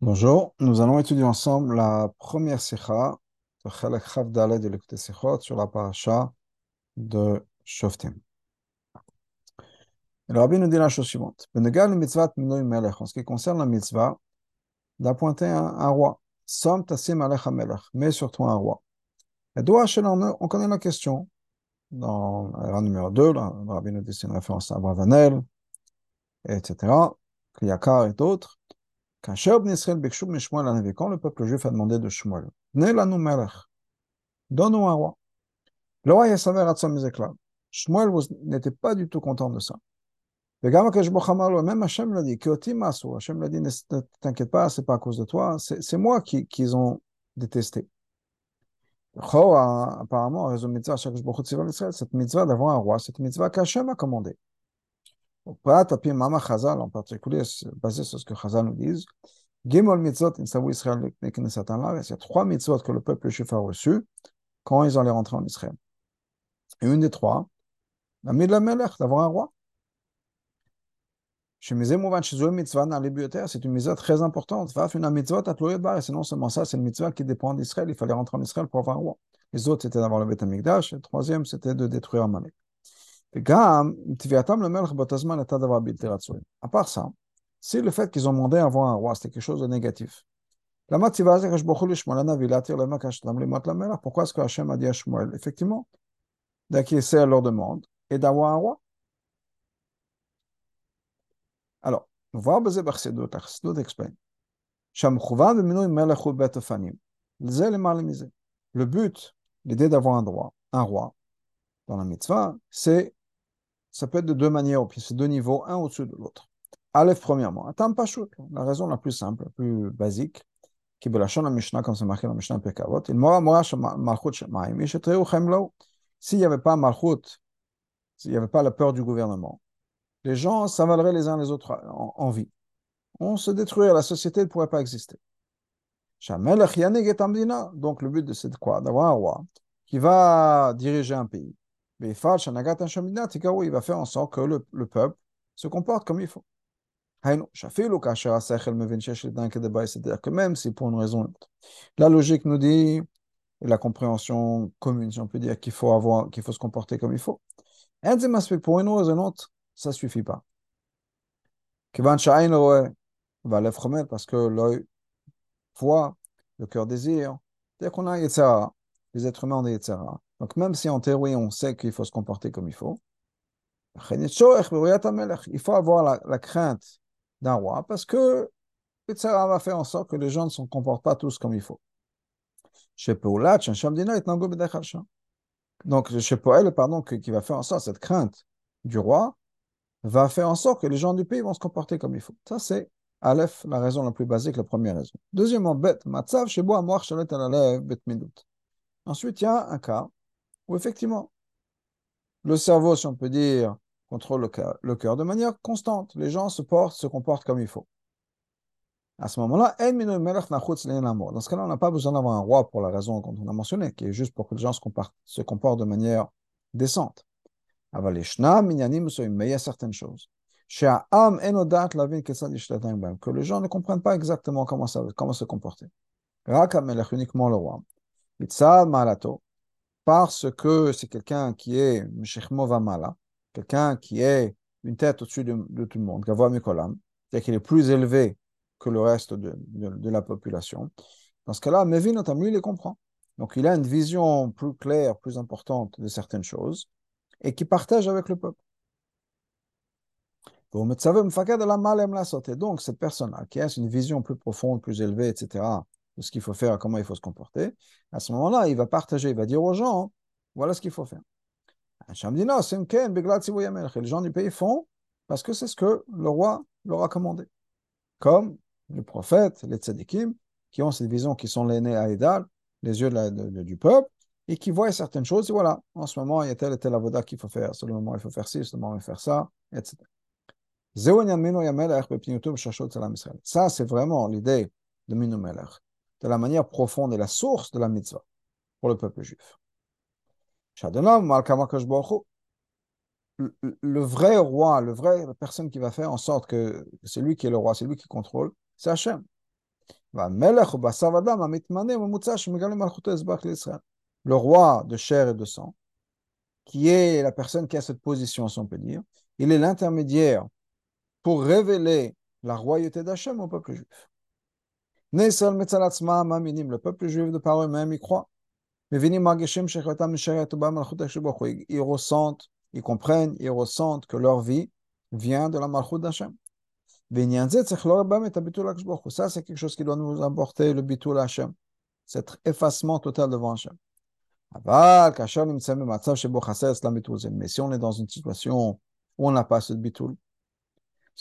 Bonjour, nous allons étudier ensemble la première sikha de Chelek Chav Dalet de l'écouter Sichot sur la paracha de Shoftim. Le rabbi nous dit la chose suivante. En ce qui concerne la mitzvah, d'appointer un, roi. Som tasim alech melech, mets sur toi un roi. Et on connaît la question. Dans la numéro 2, le rabbi nous dit c'est une référence à Abravanel, etc., Kriyakar et d'autres. Quand le peuple juif a demandé de Shmuel, donne-nous un roi. Le roi Shmuel n'était pas du tout content de ça. Même Hachem l'a dit, Hachem l'a dit, ne t'inquiète pas, c'est pas à cause de toi, c'est moi qu'ils qui ont détesté. Apparemment, cette mitzvah d'avoir un roi, cette mitzvah qu'Hachem a commandé. En particulier, basé sur ce que Chazal nous dit, il y a trois mitzvot que le peuple juif a reçus quand ils allaient rentrer en Israël? Et une des trois, d'avoir un roi. C'est une mitzvah très importante. C'est non seulement ça, c'est une mitzvah qui dépend d'Israël. Il fallait rentrer en Israël pour avoir un roi. Les autres, c'était d'avoir le Beth Amikdash. Le troisième, c'était de détruire Amalek. À part ça, si le fait qu'ils ont demandé à avoir un roi, c'était quelque chose de négatif. Pourquoi est-ce que Hachem a dit à Shmuel, effectivement, leur demande et d'avoir un roi Alors. Le but, l'idée d'avoir un un roi, dans la mitzvah, c'est ça peut être de deux manières, puis c'est deux niveaux, un au-dessus de l'autre. Aleph, premièrement, la raison la plus simple, la plus basique, qui est la Mishnah, comme c'est marqué dans la Mishnah Pekavot, il malchut shemaim, s'il n'y avait pas malchut, s'il n'y avait pas la peur du gouvernement, les gens s'avaleraient les uns les autres en, vie. On se détruirait, la société ne pourrait pas exister. Donc le but de c'est quoi? D'avoir un roi qui va diriger un pays il va faire en sorte que le, le peuple se comporte comme il faut. C'est-à-dire que même si pour une raison, la logique nous dit, et la compréhension commune, si on peut dire, qu'il faut avoir, qu'il faut se comporter comme il faut. Pour une raison ou une autre, ça ne suffit pas. Parce que l'œil voit, le cœur désire. C'est-à-dire qu'on a les êtres humains ont des donc, même si en théorie, on sait qu'il faut se comporter comme il faut, il faut avoir la, crainte d'un roi parce que ça va faire en sorte que les gens ne se comportent pas tous comme il faut. Donc, Poël, pardon, qui va faire en sorte, cette crainte du roi va faire en sorte que les gens du pays vont se comporter comme il faut. Ça, c'est Aleph, la raison la plus basique, la première raison. Deuxièmement, Bet. Ensuite, il y a un cas où effectivement, le cerveau, si on peut dire, contrôle le cœur, de manière constante. Les gens se portent, se comportent comme il faut. À ce moment-là, dans ce cas-là, on n'a pas besoin d'avoir un roi pour la raison qu'on a mentionné, qui est juste pour que les gens se comportent, de manière décente. Mais il y a certaines choses. Que les gens ne comprennent pas exactement comment, ça, comment se comporter. Uniquement le roi parce que c'est quelqu'un qui est Mala, quelqu'un qui est une tête au-dessus de, tout le monde, c'est-à-dire qu'il est plus élevé que le reste de, de, la population. Dans ce cas-là, Mevin, notamment, lui, il les comprend. Donc, il a une vision plus claire, plus importante de certaines choses et qui partage avec le peuple. Donc, cette personne-là, qui a une vision plus profonde, plus élevée, etc., ce qu'il faut faire, comment il faut se comporter, à ce moment-là, il va partager, il va dire aux gens, voilà ce qu'il faut faire. Les gens du pays font parce que c'est ce que le roi leur a commandé. Comme le prophète, les tzadikim, qui ont cette vision, qui sont les nez à Edal, les yeux du peuple, et qui voient certaines choses, et voilà, en ce moment, il y a tel et tel avoda qu'il faut faire, ce moment, il faut faire ci, ce moment, il faut faire ça, etc. Ça, c'est vraiment l'idée de Minu de la manière profonde et la source de la mitzvah pour le peuple juif. Le vrai roi, le vrai personne qui va faire en sorte que c'est lui qui est le roi, c'est lui qui contrôle, c'est Hachem. Le roi de chair et de sang, qui est la personne qui a cette position, si on peut dire, il est l'intermédiaire pour révéler la royauté d'Hachem au peuple juif. Le peuple juif de par eux-mêmes y croit. Ils ressentent, ils comprennent, ils ressentent que leur vie vient de la malchut d'Hachem. Ça, c'est quelque chose qui doit nous apporter le bitul Hachem, cet effacement total devant Hachem. Mais si on est dans une situation où on n'a pas ce bitul,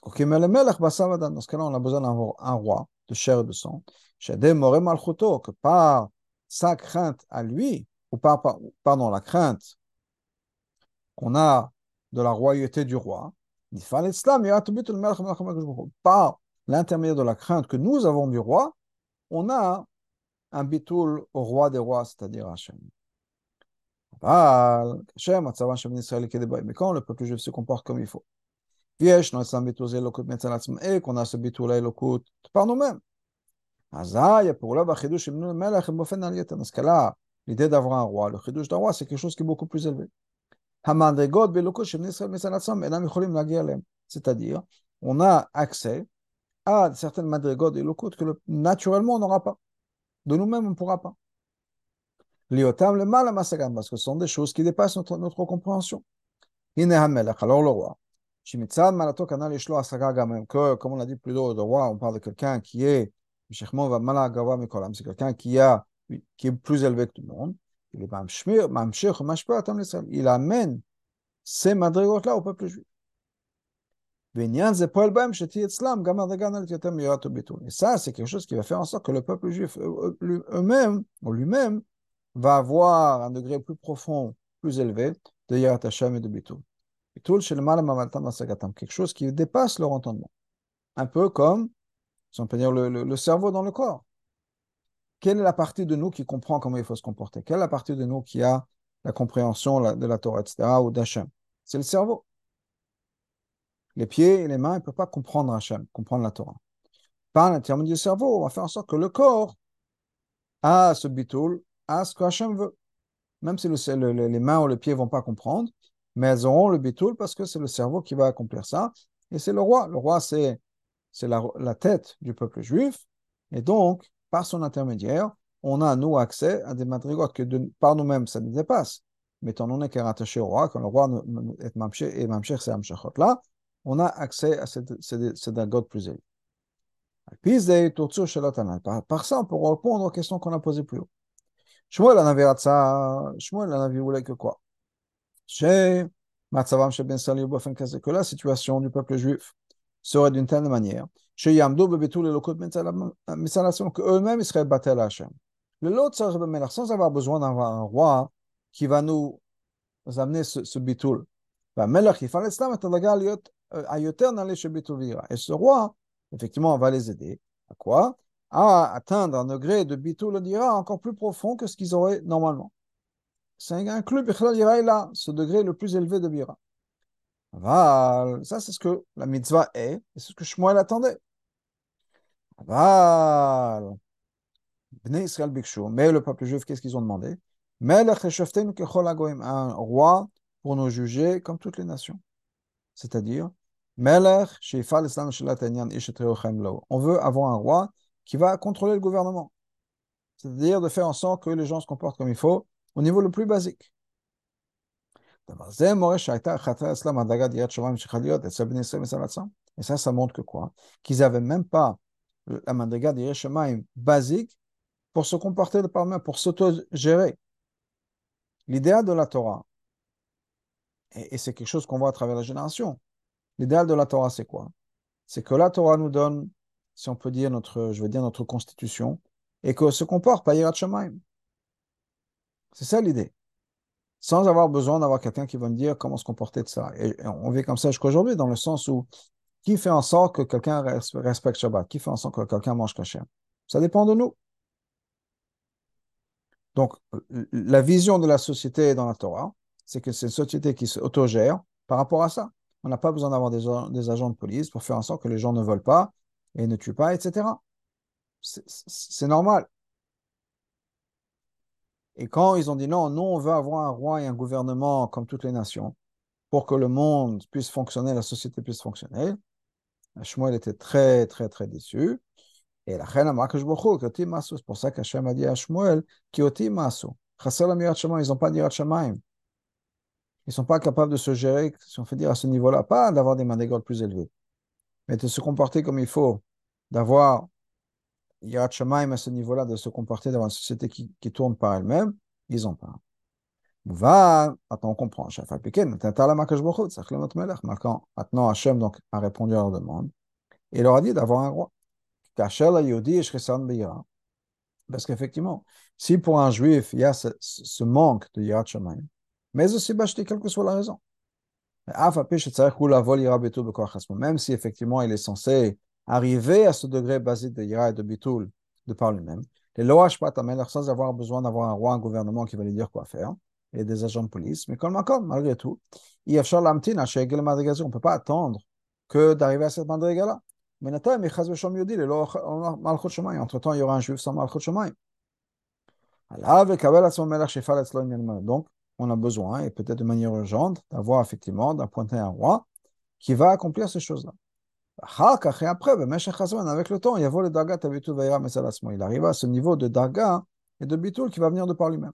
dans ce cas-là, on a besoin d'avoir un roi de chair et de sang, que par sa crainte à lui, ou par, pardon, la crainte qu'on a de la royauté du roi, par l'intermédiaire de la crainte que nous avons du roi, on a un bitoul au roi des rois, c'est-à-dire Hachem. Mais quand le peuple juif se comporte comme il faut, et qu'on a ce bitoul à par nous-mêmes, dans ce cas-là, l'idée d'avoir un roi, le chidouche d'un roi, c'est quelque chose qui est beaucoup plus élevé. C'est-à-dire, on a accès à certaines madrigot et que naturellement on n'aura pas. De nous-mêmes, on ne pourra pas. Liotam le mal parce que ce sont des choses qui dépassent notre, notre compréhension. Alors le roi. Que, comme on l'a dit plus tôt, le roi, on parle de quelqu'un qui est c'est quelqu'un qui, a, qui est plus élevé que tout le monde. Il amène ces madrigotes-là au peuple juif. Et ça, c'est quelque chose qui va faire en sorte que le peuple juif eux-mêmes, ou lui-même, va avoir un degré plus profond, plus élevé de Yarat Hashem et de Bitul. Quelque chose qui dépasse leur entendement. Un peu comme, si on peut dire, le, cerveau dans le corps. Quelle est la partie de nous qui comprend comment il faut se comporter? Quelle est la partie de nous qui a la compréhension de la Torah, etc., ou d'Hachem? C'est le cerveau. Les pieds et les mains ne peuvent pas comprendre Hachem, comprendre la Torah. Par l'intermédiaire du cerveau, on va faire en sorte que le corps a ce bitoul, a ce que Hachem veut. Même si le, les mains ou les pieds ne vont pas comprendre, mais elles auront le bitoul parce que c'est le cerveau qui va accomplir ça. Et c'est le roi. Le roi, c'est la, la tête du peuple juif. Et donc, par son intermédiaire, on a, nous, accès à des madrigotes que par nous-mêmes, ça nous dépasse. Mais étant donné qu'elle est rattachée au roi, quand le roi est mamché, et mamché, c'est là, on a accès à cette, cette plus élevée. Par, par ça, on peut répondre aux questions qu'on a posées plus haut. Shmuel en avait ça, Shmuel en avait voulu que quoi Chez Matzavam chez Ben Sali que la situation du peuple juif serait d'une telle manière qu'eux-mêmes ils seraient battus à Hachem. Le lot sans avoir besoin d'avoir un roi qui va nous amener ce, ce bitoul. Et ce roi, effectivement, va les aider. À quoi? À atteindre un degré de bitoul dira encore plus profond que ce qu'ils auraient normalement. Inclus, là, ce degré le plus élevé de bira. Ça, c'est ce que la mitzvah est, et c'est ce que Shmuel attendait. Aval. Israël Mais le peuple juif, qu'est-ce qu'ils ont demandé? Un roi pour nous juger comme toutes les nations. C'est-à-dire, on veut avoir un roi qui va contrôler le gouvernement. C'est-à-dire de faire en sorte que les gens se comportent comme il faut au niveau le plus basique. Et ça, ça montre que quoi? Qu'ils n'avaient même pas la madriga des basique pour se comporter de par pour s'auto-gérer. L'idéal de la Torah, et, c'est quelque chose qu'on voit à travers la génération, l'idéal de la Torah, c'est quoi? C'est que la Torah nous donne, si on peut dire, notre, je veux dire, notre constitution, et que se comporte par Yirat Shemaim. C'est ça l'idée. Sans avoir besoin d'avoir quelqu'un qui va me dire comment se comporter de ça. Et on vit comme ça jusqu'à aujourd'hui, dans le sens où qui fait en sorte que quelqu'un respecte Shabbat? Qui fait en sorte que quelqu'un mange kasher? Ça dépend de nous. Donc, la vision de la société dans la Torah, c'est que c'est une société qui s'autogère par rapport à ça. On n'a pas besoin d'avoir des, agents de police pour faire en sorte que les gens ne volent pas et ne tuent pas, etc. c'est normal. Et quand ils ont dit non, nous, on veut avoir un roi et un gouvernement comme toutes les nations, pour que le monde puisse fonctionner, la société puisse fonctionner, Shmuel était très, très, très déçu. Et la reine a c'est pour ça qu'Hachem a dit à Shmuel, Kioti Masu. Ils n'ont pas dit Shamaim. Ils ne sont pas capables de se gérer, si on fait dire à ce niveau-là, pas d'avoir des mandégoles plus élevés, mais de se comporter comme il faut, d'avoir Yirat Shamaim à ce niveau-là, de se comporter, d'avoir une société qui, tourne par elle-même, ils n'ont pas. Va, attends, on comprend. Maintenant, Hachem donc, a répondu à leur demande et leur a dit d'avoir un roi. Parce qu'effectivement, si pour un juif, il y a ce, ce manque de Yirat Shamaim, mais aussi Bashti, quelle que soit la raison. Même si effectivement il est censé arriver à ce degré basique de Yira et de Bitul de par lui-même, les lois sans avoir besoin d'avoir un roi, un gouvernement qui va lui dire quoi faire, et des agents de police, mais comme malgré tout, on ne peut pas attendre que d'arriver à cette madriga-là. Mais entre-temps, il y aura un juif sans Malchut Shemaim. Donc, on a besoin, et peut-être de manière urgente, d'avoir effectivement, d'appointer un roi qui va accomplir ces choses-là. Et après, avec le temps, il arrive à ce niveau de Daga et de Bitul qui va venir de par lui-même.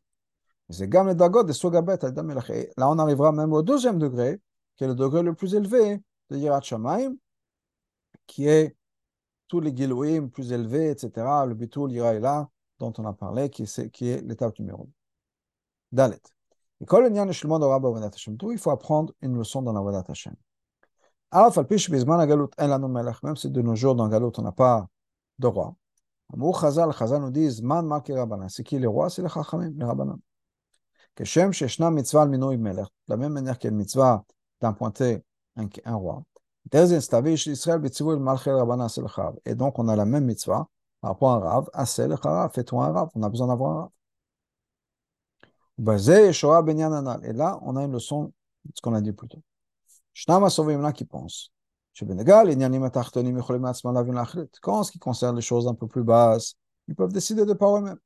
Là, on arrivera même au deuxième degré, qui est le degré le plus élevé de Yirat Shamaim, qui est tous les Gilouim plus élevés, etc. Le Bitul Yiraïla, dont on a parlé, qui est, qui est l'étape numéro 2. Dalet. Il faut apprendre une leçon dans la Vadat Hashem Alaf al pish bizman galut en lanu melech, même si de nos jours dans Galut on n'a pas de roi. Amou Chazal, Chazal nous dit, man marqué Rabbanan. C'est qui les rois C'est les Chachamim, les Rabbanan. כשם שישנה מצווה על מינוי מלך, de la même manière qu'il y a une mitzvah d'appointer un, un roi, et donc on a la même mitzvah par rapport à un rav, assez le charav, fais-toi un rav, on a besoin d'avoir un rav. Et là, on a une leçon de ce qu'on a dit plus tôt. Shnama Sovim là qui pense. Quand ce qui concerne choses un peu plus basses, ils peuvent décider de par eux-mêmes.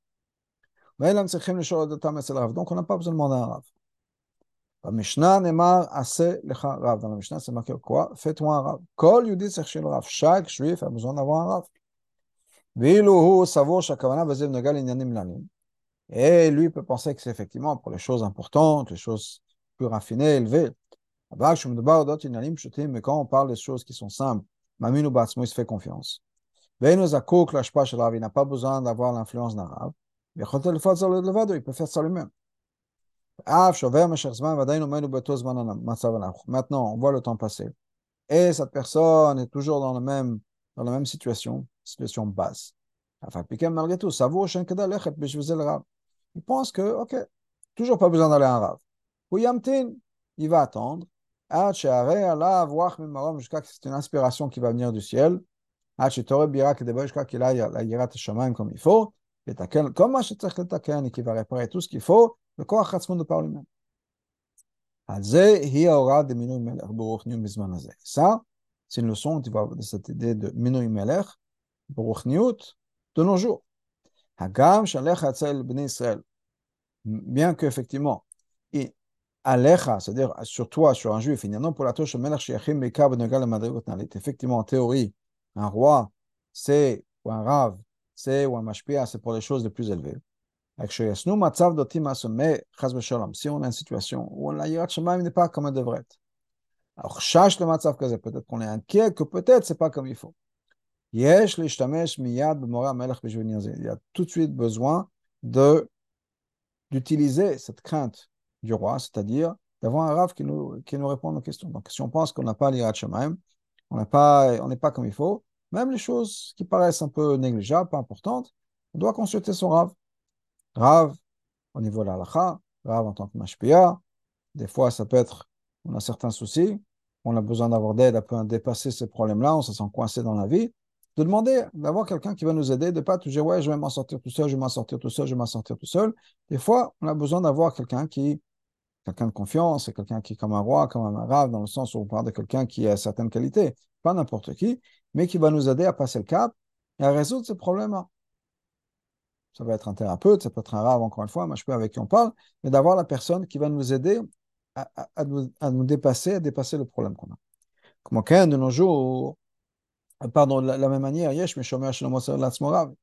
Donc, on n'a pas besoin de demander Mishnah, c'est marqué un. Chaque juif a besoin d'avoir un Rav. Et lui peut penser que c'est effectivement pour les choses importantes, les choses plus raffinées, élevées. Mais quand on parle des choses qui sont simples, il se fait confiance. Il n'a pas besoin d'avoir l'influence d'un Rav. Il peut faire ça lui-même. Maintenant, on voit le temps passer. Et cette personne est toujours dans, la même situation, situation basse. Malgré tout, ça vaut Il pense que, ok, toujours pas besoin d'aller en Rav. Il va attendre Jusqu'à que c'est une inspiration qui va venir du ciel. Jusqu'à qu'il aille la Yirat comme il faut. Comme מה שצריך לתקן, qui va réparer tout ce qu'il faut, בכוח עצמו de par lui-même. אז זה היא ההוראה דמינוי מלך ברוחניות בזמן הזה. Ça, c'est une leçon tu vois, de cette idée de מינוי מלך ברוחניות de nos jours. הגם שעליך יצא אל בני ישראל, bien qu'effectivement, Alecha, c'est-à-dire sur toi, sur un juif, effectivement, en théorie, un roi, c'est, ou un rave, c'est, ou un mashpia, c'est pour les choses les plus élevées. Si on a une situation où la Yirat Shemaim n'est pas comme elle devrait être, alors, cherche le matzav kaze, peut-être qu'on est inquiet, que peut-être c'est pas comme il faut. Il y a tout de suite besoin d'utiliser cette crainte du roi, c'est-à-dire d'avoir un rave qui nous, qui nous répond aux questions. Donc, si on pense qu'on n'a pas l'Irat on n'est pas, comme il faut, même les choses qui paraissent un peu négligeables, pas importantes, on doit consulter son Rav. Rav au niveau de la Rav en tant que mashpia. Des fois, ça peut être, on a certains soucis, on a besoin d'avoir d'aide à dépasser ces problèmes-là, on se sent coincé dans la vie. De demander d'avoir quelqu'un qui va nous aider, de pas toujours dire, ouais, je vais m'en sortir tout seul, je vais m'en sortir tout seul, je vais m'en sortir tout seul. Des fois, on a besoin d'avoir quelqu'un qui, quelqu'un de confiance, quelqu'un qui est comme un roi, comme un arabe, dans le sens où on parle de quelqu'un qui a certaines qualités, pas n'importe qui, mais qui va nous aider à passer le cap et à résoudre ce problème-là. Ça va être un thérapeute, ça peut être un rave, encore une fois, moi je peux avec qui on parle, mais d'avoir la personne qui va nous aider à, nous, à nous, dépasser, à dépasser le problème qu'on a. Comme aucun de nos jours, pardon, de la, même manière, yesh, mais il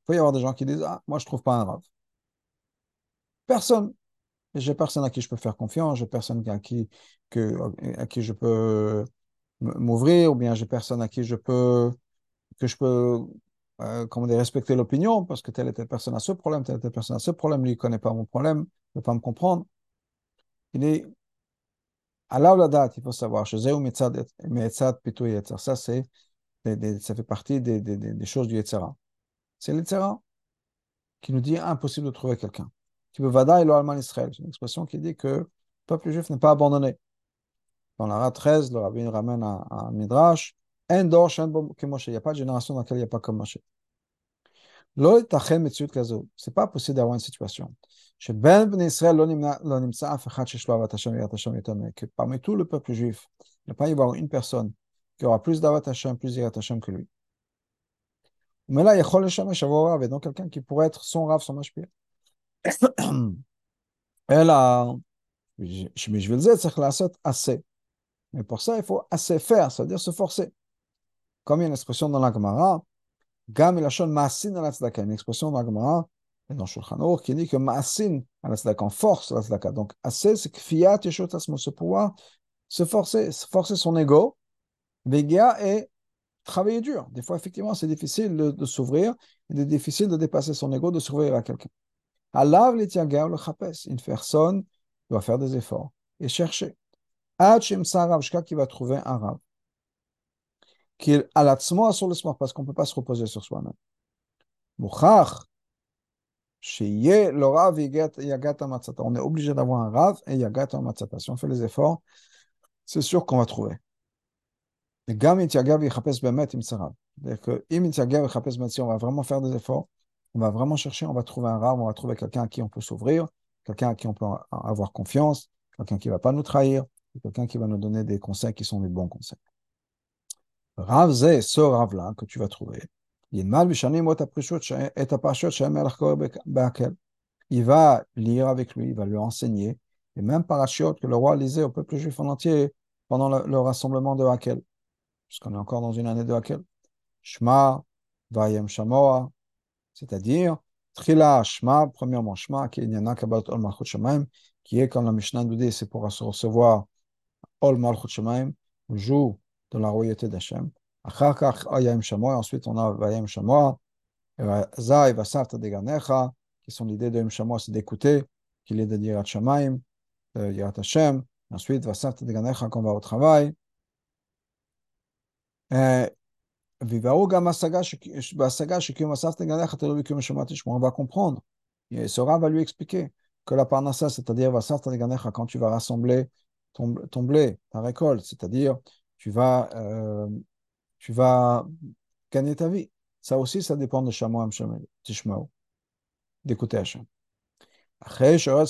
peut y avoir des gens qui disent, ah, moi je trouve pas un rave. Personne. J'ai personne à qui je peux faire confiance, j'ai personne à qui, à qui je peux m'ouvrir, ou bien j'ai personne à qui je peux, que je peux, euh, comment dire, respecter l'opinion, parce que telle et telle personne a ce problème, telle et telle personne a ce problème, lui, ne connaît pas mon problème, ne peut pas me comprendre. Il est, à la date, il faut savoir, chez Zéou Pitou Yetzer, ça, c'est, ça fait partie des choses du Yetzera. C'est l'Yetzera qui nous dit impossible de trouver quelqu'un. Qui Vada et l'Alman Israël. C'est une expression qui dit que le peuple juif n'est pas abandonné. Dans la 13, le rabbin ramène un, un midrash. Il n'y a pas de génération dans laquelle il n'y a pas comme Moshe. C'est pas possible d'avoir une situation. Que parmi tout le peuple juif, il ne va pas une personne qui aura plus d'avat Hashem, plus d'Irat Hashem que lui. Mais là, il y a donc quelqu'un qui pourrait être son rave, son mashpir. Je vais le dire, c'est assez. Mais pour ça, il faut assez faire, c'est-à-dire se forcer. Comme il y a une expression dans la Gemara, Gam Maasin al une expression dans la Gemara, et dans Shulchan qui dit que Maasin al on force la tzedaka. Donc, assez, c'est que Fiat Yeshot Asmo, se pouvoir se forcer, se forcer son ego, Vegia et travailler dur. Des fois, effectivement, c'est difficile de, de s'ouvrir, et c'est difficile de dépasser son ego, de s'ouvrir à quelqu'un. Alav le Une personne doit faire des efforts et chercher. jusqu'à qu'il va trouver un rab. Qu'il a le parce qu'on ne peut pas se reposer sur soi-même. On est obligé d'avoir un rav et yagata matzata. Si on fait les efforts, c'est sûr qu'on va trouver. C'est-à-dire on va vraiment faire des efforts, on va vraiment chercher, on va trouver un rave, on va trouver quelqu'un à qui on peut s'ouvrir, quelqu'un à qui on peut avoir confiance, quelqu'un qui ne va pas nous trahir, quelqu'un qui va nous donner des conseils qui sont des bons conseils. Rav Zé, ce Rav-là que tu vas trouver, il va lire avec lui, il va lui enseigner, et même parachutes que le roi lisait au peuple juif en entier pendant le, rassemblement de Hakel, puisqu'on est encore dans une année de Hakel. Shema, Vayem Shamoa, c'est-à-dire, Trila Shema, premièrement Shema, qui est qui est comme la Mishnah nous dit, c'est pour recevoir Ol Malchut Shemaim, joue de la royauté d'Hachem. Ensuite, on a Vayem Shamoa, Zai Vasarta Deganecha, qui sont l'idée de Yem Shamoa, c'est d'écouter, qu'il est de Yirat Shemaim, de Hashem. Ensuite, Vasarta Deganecha, qu'on va au travail. On va comprendre. Et Sora va lui expliquer que la parnassa, c'est-à-dire quand tu vas rassembler ton, blé, ta récolte, c'est-à-dire tu vas, gagner ta vie. Ça aussi, ça dépend de Shamo Tishmao, d'écouter Hachem. Une fois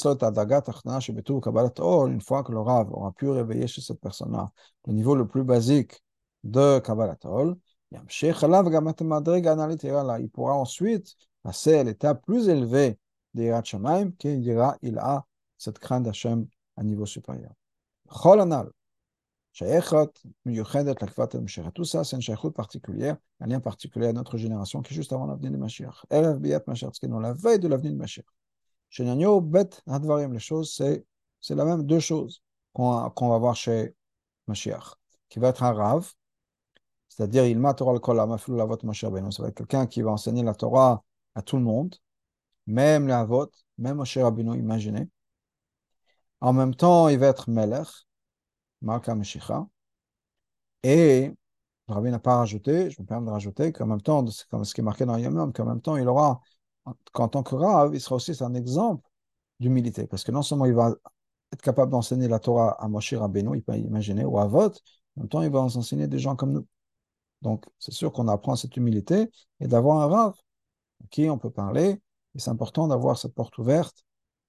que le Rav aura pu réveiller chez cette personne-là le niveau le plus basique de Kabbalat il pourra ensuite passer à l'étape plus élevée des Yirat Shamaim, qui dira il a cette crainte d'Hachem à niveau supérieur. Tout ça, c'est une shaykhut particulière, un lien particulier à notre génération qui est juste avant l'avenir de Mashiach. La veille de l'avenir de Mashiach. Les choses, c'est, la même deux choses qu'on, qu'on va voir chez Mashiach, qui va être un rave, c'est-à-dire il m'a Torah ben, ça va être quelqu'un qui va enseigner la Torah à tout le monde, même les avot, même Moshe Rabbeinu, imaginez. En même temps, il va être melech, Malka Meshicha. Et rabbi n'a pas rajouté, je me permets de rajouter qu'en même temps, comme ce qui est marqué dans Yom qu'en même temps, il aura, qu'en tant que Rav, il sera aussi un exemple d'humilité. Parce que non seulement il va être capable d'enseigner la Torah à Moshe Rabbeinu, il peut imaginer, ou à Vot, en même temps, il va enseigner des gens comme nous. Donc, c'est sûr qu'on apprend cette humilité et d'avoir un Rav à qui on peut parler. Et c'est important d'avoir cette porte ouverte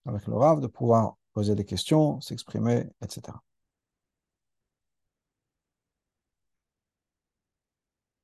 avec le Rav, de pouvoir poser des questions, s'exprimer, etc.